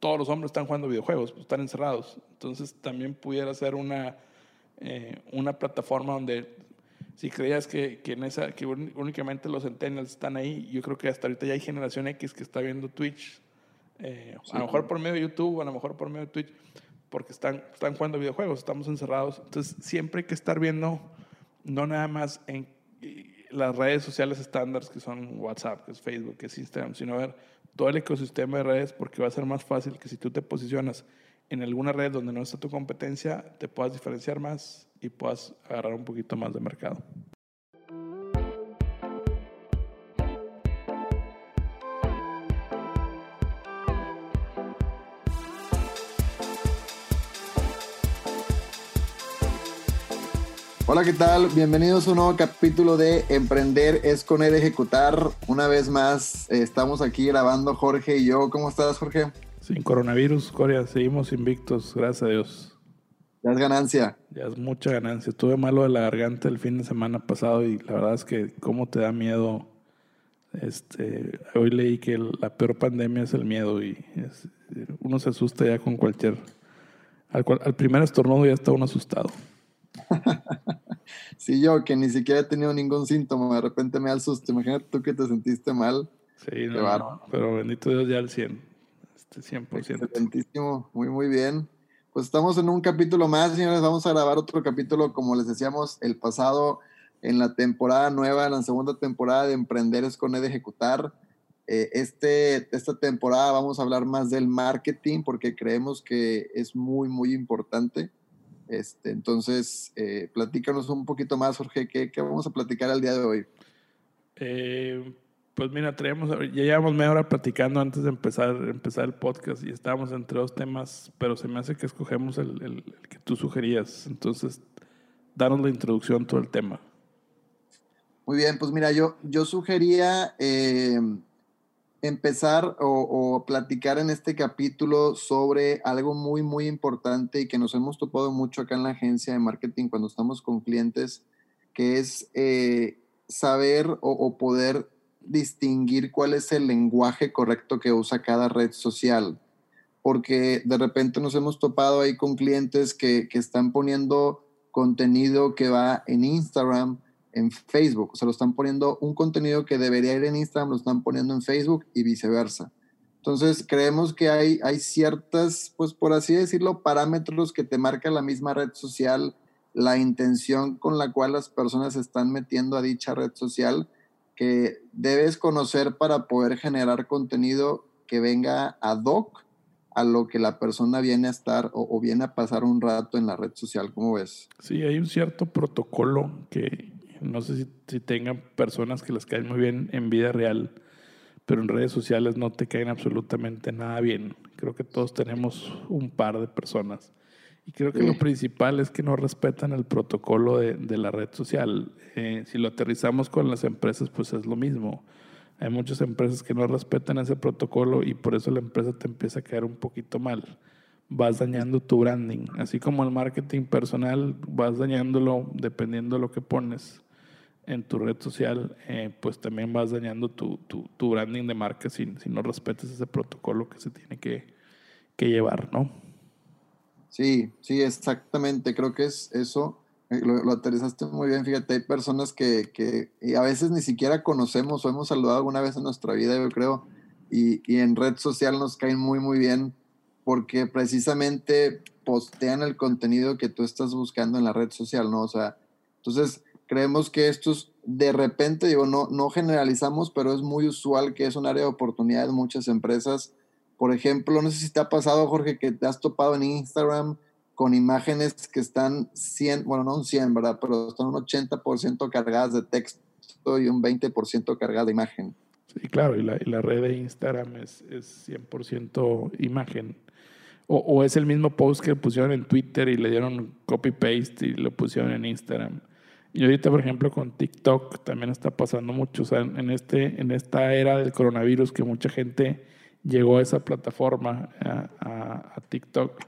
todos los hombres están jugando videojuegos, pues, están encerrados. Entonces también pudiera ser una, una plataforma donde si creías que, que, en esa, que únicamente los centennials están ahí, yo creo que hasta ahorita ya hay generación X que está viendo Twitch, eh, a lo mejor por medio de YouTube, a lo mejor por medio de Twitch, porque están, están jugando videojuegos, estamos encerrados. Entonces siempre hay que estar viendo, no nada más en las redes sociales estándares que son WhatsApp, que es Facebook, que es Instagram, sino ver todo el ecosistema de redes porque va a ser más fácil que si tú te posicionas en alguna red donde no está tu competencia, te puedas diferenciar más y puedas agarrar un poquito más de mercado. Hola, ¿qué tal? Bienvenidos a un nuevo capítulo de Emprender es con el ejecutar. Una vez más, eh, estamos aquí grabando Jorge y yo. ¿Cómo estás, Jorge? Sin coronavirus, Corea, seguimos invictos, gracias a Dios. Ya es ganancia. Ya es mucha ganancia. Estuve malo de la garganta el fin de semana pasado y la verdad es que cómo te da miedo. Este, hoy leí que la peor pandemia es el miedo y uno se asusta ya con cualquier... Al, al primer estornudo ya está uno asustado. sí, yo que ni siquiera he tenido ningún síntoma, de repente me da el susto. Imagínate tú que te sentiste mal. Sí, no, pero bendito Dios ya al 100. Este 100%. Excelentísimo, muy, muy bien. Pues estamos en un capítulo más, señores. Vamos a grabar otro capítulo, como les decíamos, el pasado en la temporada nueva, en la segunda temporada de Emprender es con Ed Ejecutar. Eh, este, esta temporada vamos a hablar más del marketing porque creemos que es muy, muy importante. Este, entonces, eh, platícanos un poquito más, Jorge, ¿qué, ¿qué, vamos a platicar el día de hoy? Eh, pues mira, traemos, ya llevamos media hora platicando antes de empezar, empezar el podcast y estábamos entre dos temas, pero se me hace que escogemos el, el, que tú sugerías. Entonces, danos la introducción todo el tema. Muy bien, pues mira, yo, yo sugería eh, empezar o, platicar en este capítulo sobre algo muy, muy importante y que nos hemos topado mucho acá en la agencia de marketing cuando estamos con clientes, que es eh, saber o, o poder distinguir cuál es el lenguaje correcto que usa cada red social, porque de repente nos hemos topado ahí con clientes que, que están poniendo contenido que va en Instagram, en Facebook, o sea, lo están poniendo un contenido que debería ir en Instagram, lo están poniendo en Facebook y viceversa. Entonces, creemos que hay, hay ciertas, pues por así decirlo, parámetros que te marca la misma red social, la intención con la cual las personas se están metiendo a dicha red social que debes conocer para poder generar contenido que venga ad hoc a lo que la persona viene a estar o, viene a pasar un rato en la red social. ¿Cómo ves? Sí, hay un cierto protocolo que no sé si, si tengan personas que les caen muy bien en vida real, pero en redes sociales no te caen absolutamente nada bien. Creo que todos tenemos un par de personas y creo que lo principal es que no respetan el protocolo de, de la red social. Eh, si lo aterrizamos con las empresas, pues es lo mismo. Hay muchas empresas que no respetan ese protocolo y por eso la empresa te empieza a caer un poquito mal. Vas dañando tu branding. Así como el marketing personal, vas dañándolo dependiendo de lo que pones en tu red social, eh, pues también vas dañando tu, tu, tu branding de marca si, si, no respetas ese protocolo que se tiene que, que llevar, ¿no? Sí, sí, exactamente. Creo que es eso. Eh, lo, lo aterrizaste muy bien. Fíjate, hay personas que, que a veces ni siquiera conocemos o hemos saludado alguna vez en nuestra vida, yo creo, y, y en red social nos caen muy, muy bien porque precisamente postean el contenido que tú estás buscando en la red social, ¿no? O sea, entonces creemos que estos de repente, digo, no, no generalizamos, pero es muy usual que es un área de oportunidad en muchas empresas por ejemplo, no sé si te ha pasado, Jorge, que te has topado en Instagram con imágenes que están 100, bueno, no un 100, ¿verdad? Pero están un 80% cargadas de texto y un 20% cargadas de imagen. Sí, claro, y la, y la red de Instagram es, es 100% imagen. O, o, es el mismo post que pusieron en Twitter y le dieron copy-paste y lo pusieron en Instagram. Y ahorita, por ejemplo, con TikTok también está pasando mucho. O sea, en, este, en esta era del coronavirus que mucha gente llegó a esa plataforma, a, a, TikTok,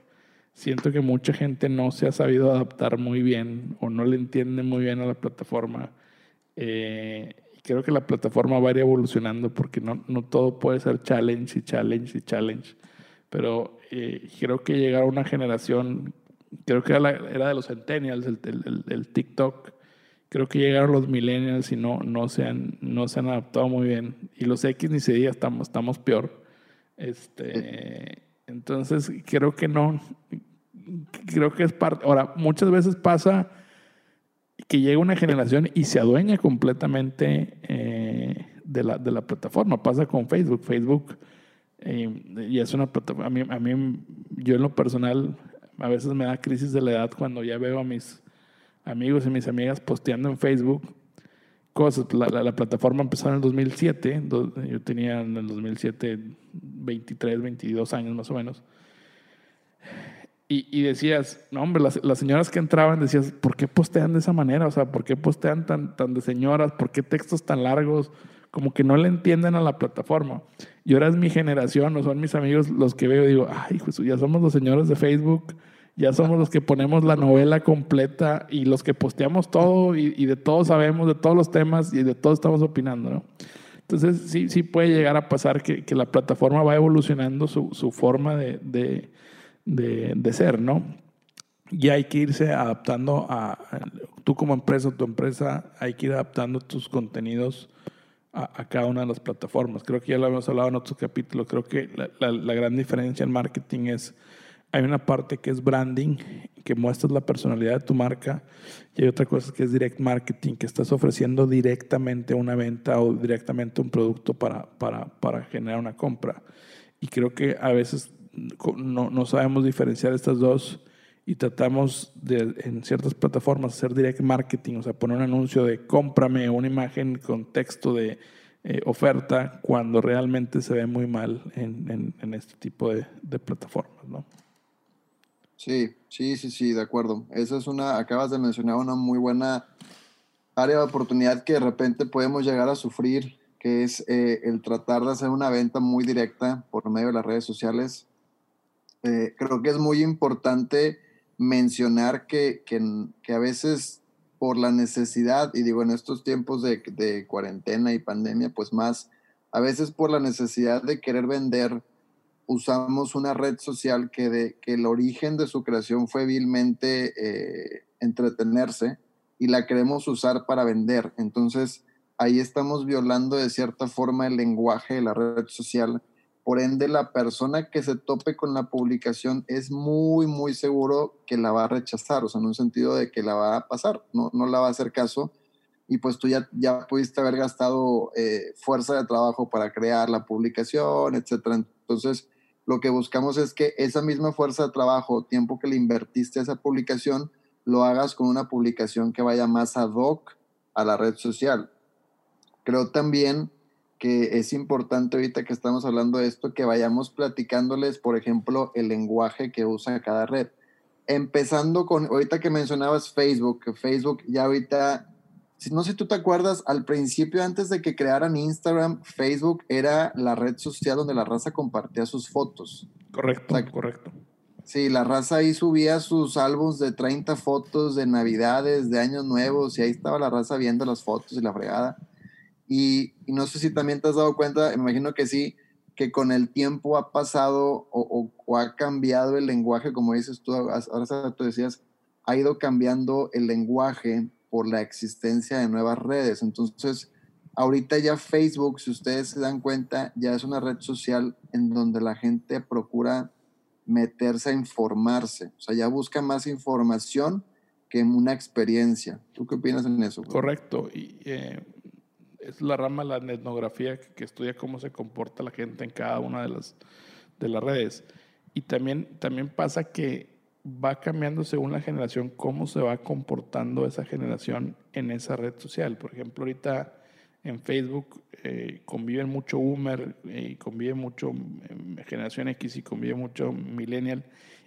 siento que mucha gente no se ha sabido adaptar muy bien o no le entiende muy bien a la plataforma. Eh, creo que la plataforma va a ir evolucionando porque no, no todo puede ser challenge y challenge y challenge. pero eh, creo que llegar a una generación, creo que era, la, era de los centennials, el, el, el, TikTok, creo que llegaron los millennials y no, no, se han, no se han adaptado muy bien. Y los X ni se diga, estamos, estamos peor. Este, entonces, creo que no, creo que es parte, ahora, muchas veces pasa que llega una generación y se adueña completamente eh, de, la, de la plataforma. Pasa con Facebook. Facebook eh, y es una plataforma. A mí, a mí, yo en lo personal, a veces me da crisis de la edad cuando ya veo a mis amigos y mis amigas posteando en Facebook cosas. La, la, plataforma empezó en el 2007. Yo tenía en el 2007 23, 22 años más o menos. Y, y, decías, no, hombre, las, señoras que entraban decías, ¿por qué postean de esa manera? O sea, ¿por qué postean tan, tan de señoras? ¿Por qué textos tan largos? Como que no le entienden a la plataforma. Y ahora es mi generación, o son mis amigos los que veo digo, ay, Jesús, ya somos los señores de Facebook, ya somos los que ponemos la novela completa y los que posteamos todo y, y de todo sabemos, de todos los temas y de todo estamos opinando, ¿no? Entonces, sí, sí puede llegar a pasar que, que la plataforma va evolucionando su, su forma de, de de, de ser, ¿no? Y hay que irse adaptando a, tú como empresa, tu empresa, hay que ir adaptando tus contenidos a, a, cada una de las plataformas. Creo que ya lo habíamos hablado en otros capítulos. Creo que la, la, la, gran diferencia en marketing es, hay una parte que es branding, que muestras la personalidad de tu marca, y hay otra cosa que es direct marketing, que estás ofreciendo directamente una venta o directamente un producto para, para, para generar una compra. Y creo que a veces no, no sabemos diferenciar estas dos y tratamos de, en ciertas plataformas, hacer direct marketing, o sea, poner un anuncio de cómprame una imagen con texto de eh, oferta cuando realmente se ve muy mal en, en, en este tipo de, de, plataformas, ¿no? Sí, sí, sí, sí, de acuerdo. Esa es una, acabas de mencionar una muy buena área de oportunidad que de repente podemos llegar a sufrir, que es eh, el tratar de hacer una venta muy directa por medio de las redes sociales eh, creo que es muy importante mencionar que, que, que, a veces por la necesidad, y digo en estos tiempos de, de, cuarentena y pandemia, pues más, a veces por la necesidad de querer vender, usamos una red social que, de, que el origen de su creación fue vilmente eh, entretenerse y la queremos usar para vender. Entonces, ahí estamos violando de cierta forma el lenguaje de la red social por ende, la persona que se tope con la publicación es muy, muy seguro que la va a rechazar, o sea, en un sentido de que la va a pasar, no, no la va a hacer caso. Y pues tú ya, ya pudiste haber gastado eh, fuerza de trabajo para crear la publicación, etcétera. Entonces, lo que buscamos es que esa misma fuerza de trabajo, tiempo que le invertiste a esa publicación, lo hagas con una publicación que vaya más ad hoc a la red social. Creo también que es importante ahorita que estamos hablando de esto, que vayamos platicándoles, por ejemplo, el lenguaje que usa cada red. Empezando con, ahorita que mencionabas Facebook, Facebook ya ahorita, no sé si tú te acuerdas, al principio, antes de que crearan Instagram, Facebook era la red social donde la raza compartía sus fotos. Correcto, o sea, correcto. Sí, la raza ahí subía sus álbumes de 30 fotos de Navidades, de Años Nuevos, y ahí estaba la raza viendo las fotos y la fregada y, y, no sé si también te has dado cuenta, me imagino que sí, que con el tiempo ha pasado o, o, o ha cambiado el lenguaje, como dices tú, ahora tú decías, ha ido cambiando el lenguaje por la existencia de nuevas redes. Entonces, ahorita ya Facebook, si ustedes se dan cuenta, ya es una red social en donde la gente procura meterse a informarse. O sea, ya busca más información que una experiencia. ¿Tú qué opinas en eso? Correcto. Eh, es la rama de la etnografía que, que, estudia cómo se comporta la gente en cada una de las, de las redes. Y también, también pasa que va cambiando según la generación cómo se va comportando esa generación en esa red social. Por ejemplo, ahorita en Facebook eh, conviven mucho Boomer y convive mucho eh, Generación X y convive mucho Millennial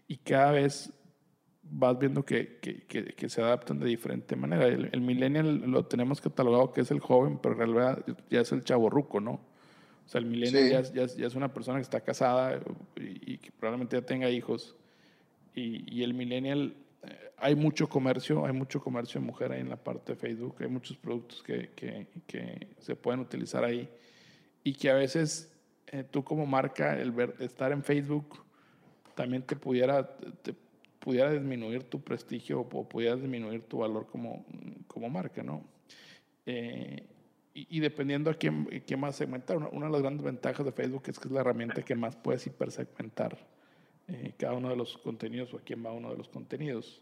y cada vez vas viendo que, que, que, que, se adaptan de diferente manera. El, el, millennial lo tenemos catalogado que es el joven, pero en realidad ya es el chavo ruco, ¿no? O sea, el millennial sí. ya, es, ya, ya, es, una persona que está casada y, y que probablemente ya tenga hijos. Y, y el millennial, eh, hay mucho comercio, hay mucho comercio de mujer ahí en la parte de Facebook, hay muchos productos que, que, que se pueden utilizar ahí y que a veces eh, tú como marca, el ver, estar en Facebook también te pudiera, te pudiera disminuir tu prestigio o pudiera disminuir tu valor como, como marca, ¿no? Eh, y, dependiendo a quién, quién a segmentar, una, de las grandes ventajas de Facebook es que es la herramienta que más puedes hipersegmentar eh, cada uno de los contenidos o a quién va uno de los contenidos.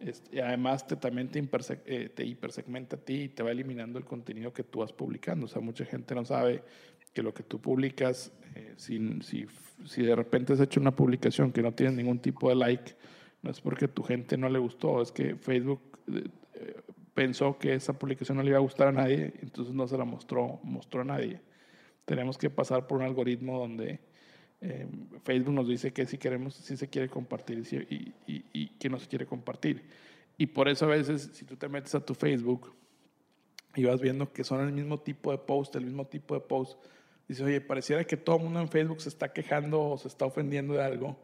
Este, además te, también te, eh, hipersegmenta a ti y te va eliminando el contenido que tú vas publicando. O sea, mucha gente no sabe que lo que tú publicas, eh, si, si, si, de repente has hecho una publicación que no tiene ningún tipo de like, no es porque tu gente no le gustó, es que Facebook pensó que esa publicación no le iba a gustar a nadie, entonces no se la mostró, mostró a nadie. Tenemos que pasar por un algoritmo donde eh, Facebook nos dice que si queremos, si se quiere compartir y, que no se quiere compartir. Y por eso a veces, si tú te metes a tu Facebook y vas viendo que son el mismo tipo de post, el mismo tipo de post, dices, oye, pareciera que todo el mundo en Facebook se está quejando o se está ofendiendo de algo.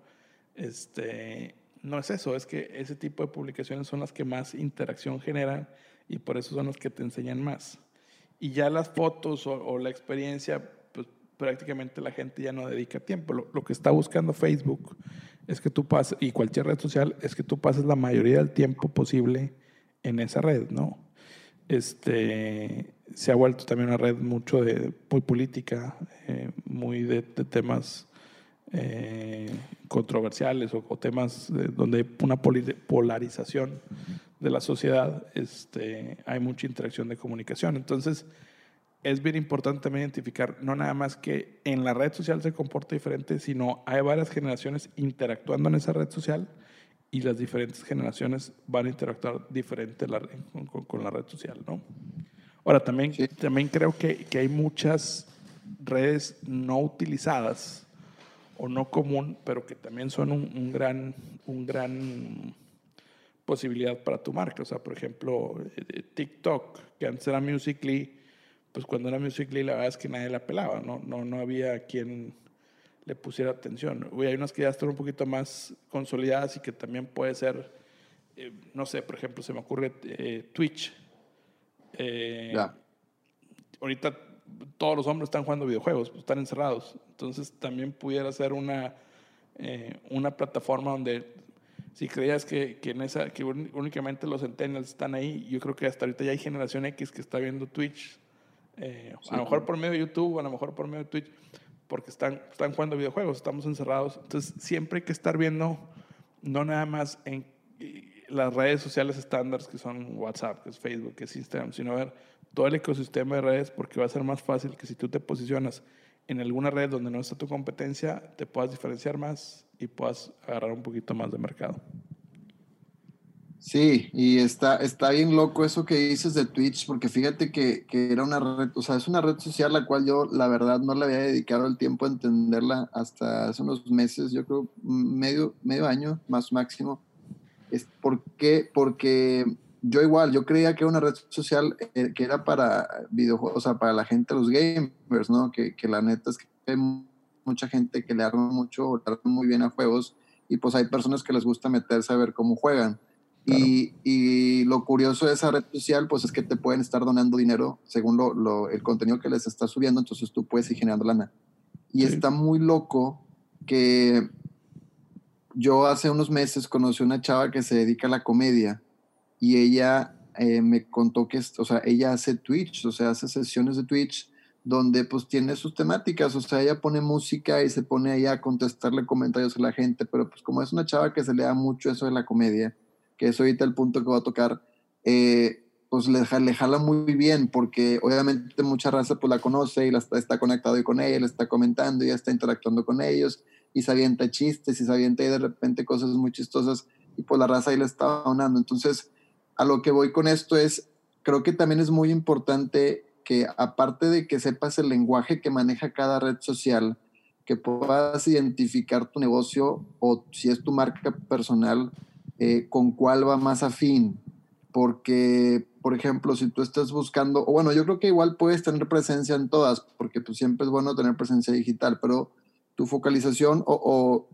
Este, no es eso, es que ese tipo de publicaciones son las que más interacción generan y por eso son las que te enseñan más. Y ya las fotos o, la experiencia, prácticamente la gente ya no dedica tiempo. Lo, que está buscando Facebook es que tú pases, y cualquier red social, es que tú pases la mayoría del tiempo posible en esa red, ¿no? Este, se ha vuelto también una red mucho de, muy política, eh, muy de temas eh, controversiales o, temas donde hay una polarización de la sociedad, este, hay mucha interacción de comunicación. Entonces, es bien importante también identificar no nada más que en la red social se comporta diferente, sino hay varias generaciones interactuando en esa red social y las diferentes generaciones van a interactuar diferente con, la red social, ¿no? Ahora, también, también creo que, que hay muchas redes no utilizadas o no común, pero que también son un, gran, un gran posibilidad para tu marca. O sea, por ejemplo, eh, TikTok, que antes era Musically, pues cuando era Musically la verdad es que nadie la pelaba, no, no, no había quien le pusiera atención. Uy, hay unas que ya están un poquito más consolidadas y que también puede ser, eh, no sé, por ejemplo, se me ocurre eh, Twitch. Ahorita todos los hombres están jugando videojuegos, pues, están encerrados. Entonces también pudiera ser una, eh, una plataforma donde si creías que, que, en esa, que únicamente los centennials están ahí, yo creo que hasta ahorita ya hay generación X que está viendo Twitch, eh, a lo mejor por medio de YouTube, a lo mejor por medio de Twitch, porque están, están jugando videojuegos, estamos encerrados. Entonces siempre hay que estar viendo, no nada más en las redes sociales estándares que son WhatsApp, que es Facebook, que es Instagram, sino ver todo el ecosistema de redes porque va a ser más fácil que si tú te posicionas en alguna red donde no está tu competencia, te puedas diferenciar más y puedas agarrar un poquito más de mercado. Sí, y está, está bien loco eso que dices de Twitch, porque fíjate que, que, era una red, o sea, es una red social la cual yo, la verdad, no le había dedicado el tiempo a entenderla hasta hace unos meses, yo creo medio, medio año más máximo. Es porque, porque yo igual, yo creía que era una red social eh, que era para videojuegos, o sea, para la gente, los gamers, ¿no? Que, que la neta es que hay mucha gente que le arma mucho, le arma muy bien a juegos y pues hay personas que les gusta meterse a ver cómo juegan. Y, y, lo curioso de esa red social, pues es que te pueden estar donando dinero según lo, lo, el contenido que les está subiendo, entonces tú puedes ir generando lana. Y está muy loco que yo hace unos meses conocí una chava que se dedica a la comedia y ella eh, me contó que, o sea, ella hace Twitch, o sea, hace sesiones de Twitch donde pues tiene sus temáticas, o sea, ella pone música y se pone ahí a contestarle comentarios a la gente, pero pues como es una chava que se le da mucho eso de la comedia, que es ahorita el punto que va a tocar, eh, pues le, jala muy bien, porque obviamente mucha raza pues la conoce y la está, está conectado con ella, le está comentando y ya está interactuando con ellos, y se avienta chistes y se avienta ahí de repente cosas muy chistosas, y pues la raza ahí le está donando. Entonces, a lo que voy con esto es, creo que también es muy importante que aparte de que sepas el lenguaje que maneja cada red social, que puedas identificar tu negocio o si es tu marca personal, eh, con cuál va más afín. Porque, por ejemplo, si tú estás buscando, o bueno, yo creo que igual puedes tener presencia en todas, porque pues siempre es bueno tener presencia digital, pero tu focalización o,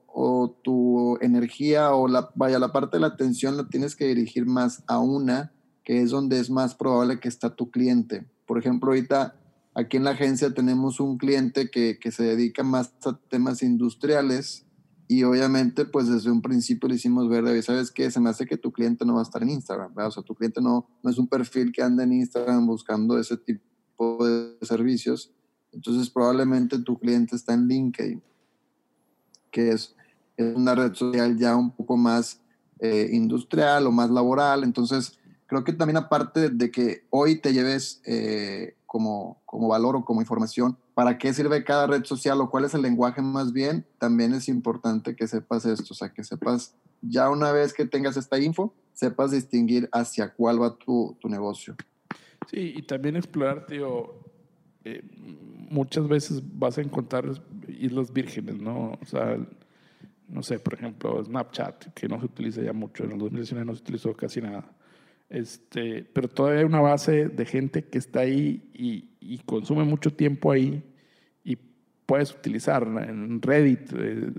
tu energía o la, vaya, la parte de la atención la tienes que dirigir más a una, que es donde es más probable que está tu cliente. Por ejemplo, ahorita aquí en la agencia tenemos un cliente que se dedica más a temas industriales y obviamente, pues desde un principio le hicimos ver, ¿sabes qué? Se me hace que tu cliente no va a estar en Instagram, ¿verdad? O sea, tu cliente no, no es un perfil que anda en Instagram buscando ese tipo de servicios. Entonces, probablemente tu cliente está en LinkedIn, que es, es una red social ya un poco más eh, industrial o más laboral. Entonces, creo que también aparte de que hoy te lleves eh, como, como valor o como información, para qué sirve cada red social o cuál es el lenguaje más bien, también es importante que sepas esto, o sea, que sepas ya una vez que tengas esta info, sepas distinguir hacia cuál va tu, tu negocio. Sí, y también explorar, tío, eh, muchas veces vas a encontrar islas vírgenes, ¿no? O sea, no sé, por ejemplo, Snapchat, que no se utiliza ya mucho, en el 2019 no se utilizó casi nada. Este, pero todavía hay una base de gente que está ahí y, y consume mucho tiempo ahí y puedes utilizar en Reddit, eh,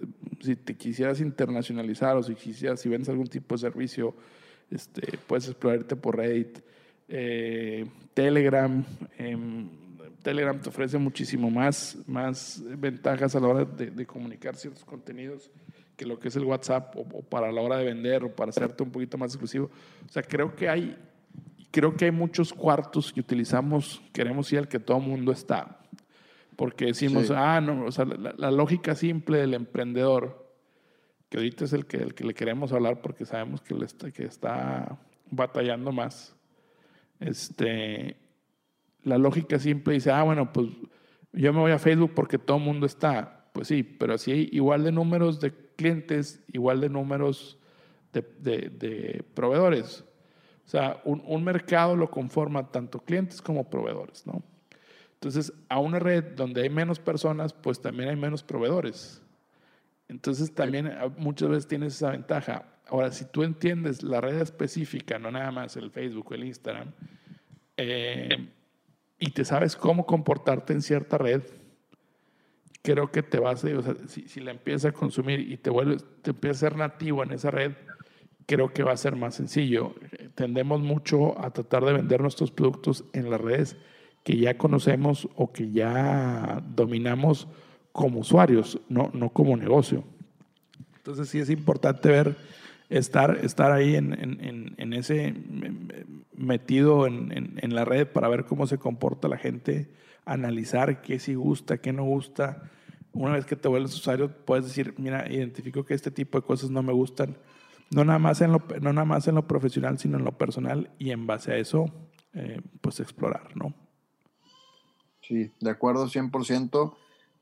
si te quisieras internacionalizar o si quisieras, si vendes algún tipo de servicio, este, puedes explorarte por Reddit. Eh, Telegram, em, Telegram te ofrece muchísimo más, más ventajas a la hora de, de comunicar ciertos contenidos que lo que es el WhatsApp o, para la hora de vender o para hacerte un poquito más exclusivo. O sea, creo que hay, creo que hay muchos cuartos que utilizamos, queremos ir al que todo el mundo está. Porque decimos, ah, no, o sea, la, lógica simple del emprendedor, que ahorita es el que, el que le queremos hablar porque sabemos que, le está, que está batallando más. Este, la lógica simple dice, ah, bueno, pues yo me voy a Facebook porque todo el mundo está. Pues sí, pero si hay igual de números de clientes, igual de números de, proveedores. O sea, un, mercado lo conforma tanto clientes como proveedores, ¿no? Entonces, a una red donde hay menos personas, pues también hay menos proveedores. Entonces, también ah, muchas veces tienes esa ventaja. Ahora, si tú entiendes la red específica, no nada más el Facebook o el Instagram, eh, y te sabes cómo comportarte en cierta red, creo que te vas a, o sea, si, si, la empiezas a consumir y te vuelves, te empiezas a ser nativo en esa red, creo que va a ser más sencillo. Tendemos mucho a tratar de vender nuestros productos en las redes que ya conocemos o que ya dominamos como usuarios, no, no como negocio. Entonces sí es importante ver, estar, estar ahí en, en, en ese metido en, en, la red para ver cómo se comporta la gente, analizar qué sí gusta, qué no gusta, una vez que te vuelves usuario, puedes decir, mira, identifico que este tipo de cosas no me gustan, no nada más en lo, no nada más en lo profesional, sino en lo personal, y en base a eso, eh, pues explorar, ¿no? Sí, de acuerdo, 100%.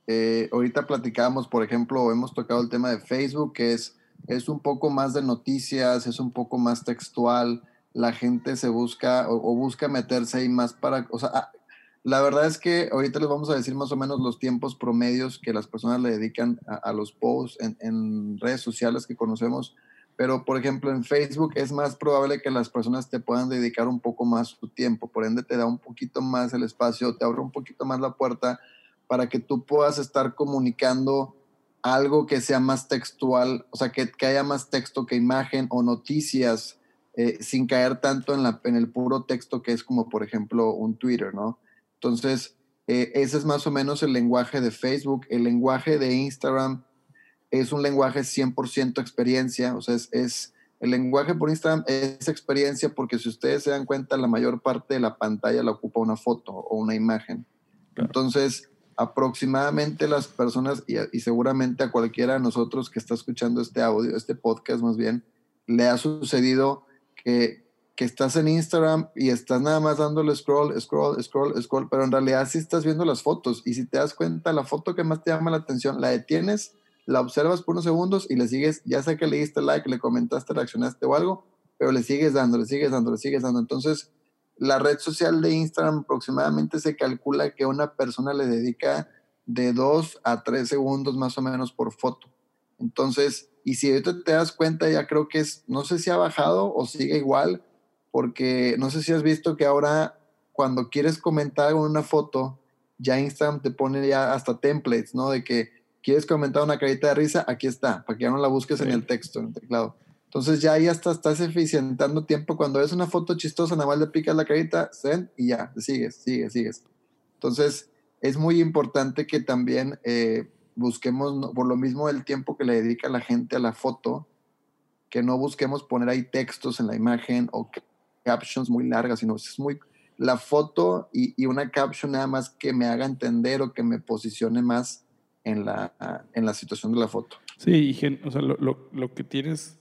Eh, ahorita platicamos, por ejemplo, hemos tocado el tema de Facebook, que es, es un poco más de noticias, es un poco más textual, la gente se busca o, busca meterse ahí más para, o sea, la verdad es que ahorita les vamos a decir más o menos los tiempos promedios que las personas le dedican a, los posts en, redes sociales que conocemos, pero por ejemplo en Facebook es más probable que las personas te puedan dedicar un poco más su tiempo, por ende te da un poquito más el espacio, te abre un poquito más la puerta para que tú puedas estar comunicando algo que sea más textual, o sea, que, haya más texto que imagen o noticias, eh, sin caer tanto en, la, en el puro texto que es como, por ejemplo, un Twitter, ¿no? Entonces, eh, ese es más o menos el lenguaje de Facebook. El lenguaje de Instagram es un lenguaje 100% experiencia, o sea, es, el lenguaje por Instagram es experiencia porque si ustedes se dan cuenta, la mayor parte de la pantalla la ocupa una foto o una imagen. Entonces, aproximadamente las personas, y, seguramente a cualquiera de nosotros que está escuchando este audio, este podcast más bien, le ha sucedido que que estás en Instagram y estás nada más dándole scroll, scroll, scroll, scroll, pero en realidad sí estás viendo las fotos y si te das cuenta, la foto que más te llama la atención, la detienes, la observas por unos segundos y le sigues, ya sé que le diste like, le comentaste, reaccionaste o algo, pero le sigues dando, le sigues dando, le sigues dando. Entonces, la red social de Instagram aproximadamente se calcula que una persona le dedica de dos a tres segundos más o menos por foto. Entonces, y si ahorita te das cuenta, ya creo que es, no sé si ha bajado o sigue igual, porque no sé si has visto que ahora cuando quieres comentar una foto, ya Instagram te pone ya hasta templates, ¿no? De que quieres comentar una carita de risa, aquí está, para que ya no la busques en el texto, en el teclado. Entonces ya ahí hasta estás eficientando tiempo. Cuando ves una foto chistosa, nada más le picas la carita, send y ya, sigues, sigues, sigues. Entonces es muy importante que también eh, busquemos, por lo mismo el tiempo que le dedica la gente a la foto, que no busquemos poner ahí textos en la imagen o captions muy largas, sino es muy la foto y, una caption nada más que me haga entender o que me posicione más en la, en la situación de la foto. Sí, o sea, lo, lo, lo, que tienes,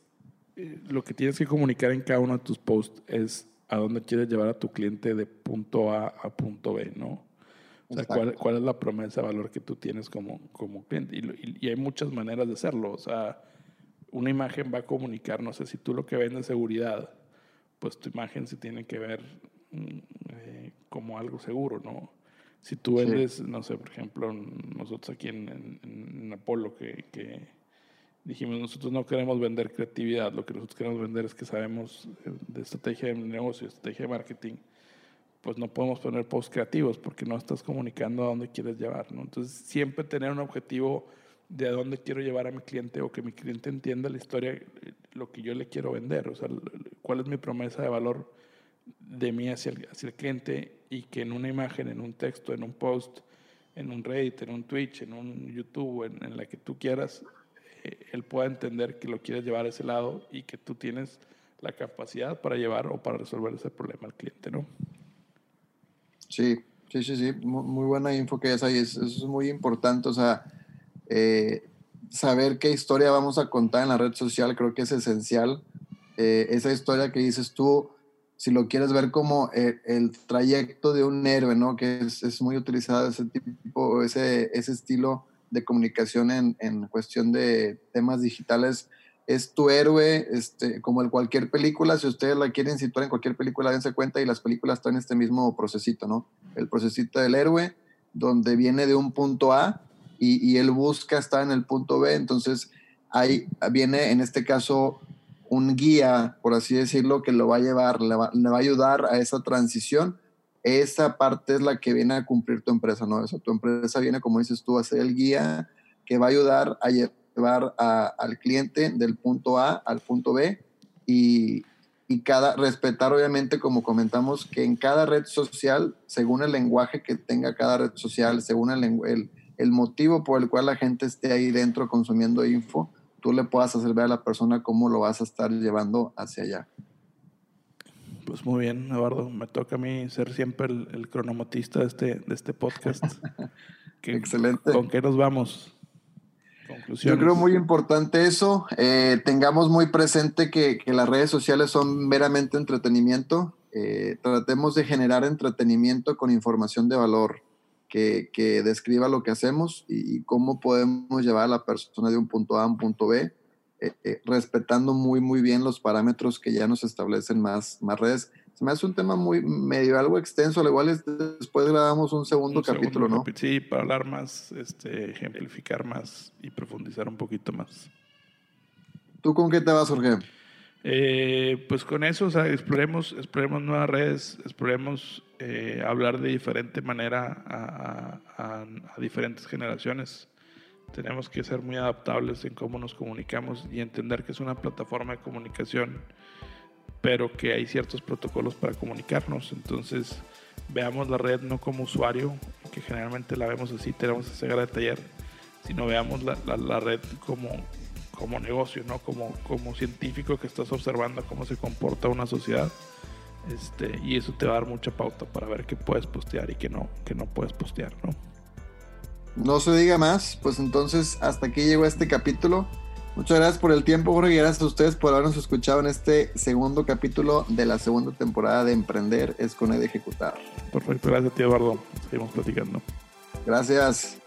lo que tienes que comunicar en cada uno de tus posts es a dónde quieres llevar a tu cliente de punto A a punto B, ¿no? O sea, cuál, cuál, es la promesa de valor que tú tienes como, como cliente. Y, y, hay muchas maneras de hacerlo. O sea, una imagen va a comunicar, no sé, si tú lo que vendes es seguridad, pues tu imagen se tiene que ver mm, eh, como algo seguro, ¿no? Si tú vendes, no sé, por ejemplo, nosotros aquí en, en, Apolo, que, que, dijimos, nosotros no queremos vender creatividad, lo que nosotros queremos vender es que sabemos eh, de estrategia de negocio, estrategia de marketing, pues no podemos poner posts creativos porque no estás comunicando a dónde quieres llevar, ¿no? Entonces, siempre tener un objetivo de a dónde quiero llevar a mi cliente o que mi cliente entienda la historia, eh, lo que yo le quiero vender, o sea, cuál es mi promesa de valor de mí hacia el, hacia el cliente y que en una imagen, en un texto, en un post, en un Reddit, en un Twitch, en un YouTube, en, en la que tú quieras, él pueda entender que lo quieres llevar a ese lado y que tú tienes la capacidad para llevar o para resolver ese problema al cliente, ¿no? Sí, sí, sí, sí, muy, buena info que es ahí, eso es muy importante, o sea, eh, saber qué historia vamos a contar en la red social creo que es esencial. Eh, esa historia que dices tú, si lo quieres ver como el, el trayecto de un héroe, ¿no? Que es, es, muy utilizado ese tipo, ese, ese estilo de comunicación en, en, cuestión de temas digitales. Es tu héroe, este, como en cualquier película, si ustedes la quieren situar en cualquier película, dense cuenta y las películas están en este mismo procesito, ¿no? El procesito del héroe, donde viene de un punto A y, él busca estar en el punto B, entonces ahí viene en este caso un guía, por así decirlo, que lo va a llevar, le va, le va, a ayudar a esa transición. Esa parte es la que viene a cumplir tu empresa, ¿no? Eso, tu empresa viene, como dices tú, a ser el guía que va a ayudar a llevar al cliente del punto A al punto B y, y cada, respetar obviamente, como comentamos, que en cada red social, según el lenguaje que tenga cada red social, según el, el el motivo por el cual la gente esté ahí dentro consumiendo info, tú le puedas hacer ver a la persona cómo lo vas a estar llevando hacia allá. Pues muy bien, Eduardo. Me toca a mí ser siempre el, el cronomatista de este, de este podcast. Excelente. ¿Con qué nos vamos? Yo creo muy importante eso. Eh, tengamos muy presente que, que, las redes sociales son meramente entretenimiento. Eh, tratemos de generar entretenimiento con información de valor que, describa lo que hacemos y, cómo podemos llevar a la persona de un punto A a un punto B, eh, eh, respetando muy, muy bien los parámetros que ya nos establecen más, más redes. Se me hace un tema muy medio algo extenso, al igual es, después grabamos un segundo capítulo, ¿no? sí, para hablar más, este, ejemplificar más y profundizar un poquito más. ¿Tú con qué te vas, Jorge? Eh, pues con eso, o sea, exploremos, exploremos nuevas redes, exploremos eh, hablar de diferente manera a, a, a, diferentes generaciones. Tenemos que ser muy adaptables en cómo nos comunicamos y entender que es una plataforma de comunicación, pero que hay ciertos protocolos para comunicarnos. Entonces, veamos la red no como usuario, que generalmente la vemos así, tenemos ese gran taller, sino veamos la, la, red como, como negocio, ¿no? Como, como científico que estás observando cómo se comporta una sociedad. Este, y eso te va a dar mucha pauta para ver qué puedes postear y qué no, qué no puedes postear, ¿no? No se diga más, pues entonces hasta aquí llegó este capítulo. Muchas gracias por el tiempo, Jorge, y gracias a ustedes por habernos escuchado en este segundo capítulo de la segunda temporada de Emprender es con de Ejecutar. Perfecto, gracias a ti, Eduardo. Seguimos platicando. Gracias.